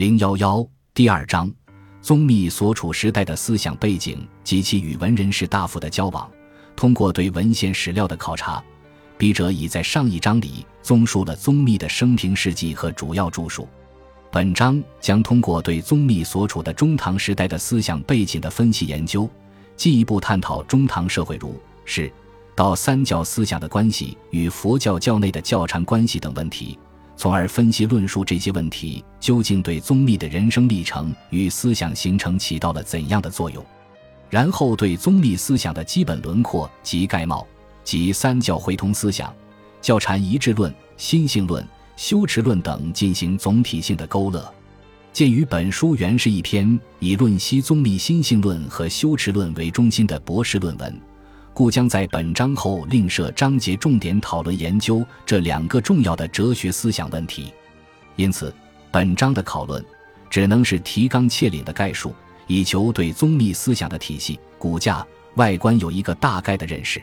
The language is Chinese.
零幺幺第二章，宗密所处时代的思想背景及其与文人士大夫的交往。通过对文献史料的考察，笔者已在上一章里综述了宗密的生平事迹和主要著述。本章将通过对宗密所处的中唐时代的思想背景的分析研究，进一步探讨中唐社会儒释道三教思想的关系与佛教教内的教禅关系等问题，从而分析论述这些问题究竟对宗密的人生历程与思想形成起到了怎样的作用。然后对宗密思想的基本轮廓及概貌，及三教会通思想、教禅一致论、心性论。修持论等进行总体性的勾勒。鉴于本书原是一篇以论析宗密心性论和修持论为中心的博士论文，故将在本章后另设章节，重点讨论研究这两个重要的哲学思想问题。因此，本章的讨论只能是提纲挈领的概述，以求对宗密思想的体系、骨架、外观有一个大概的认识。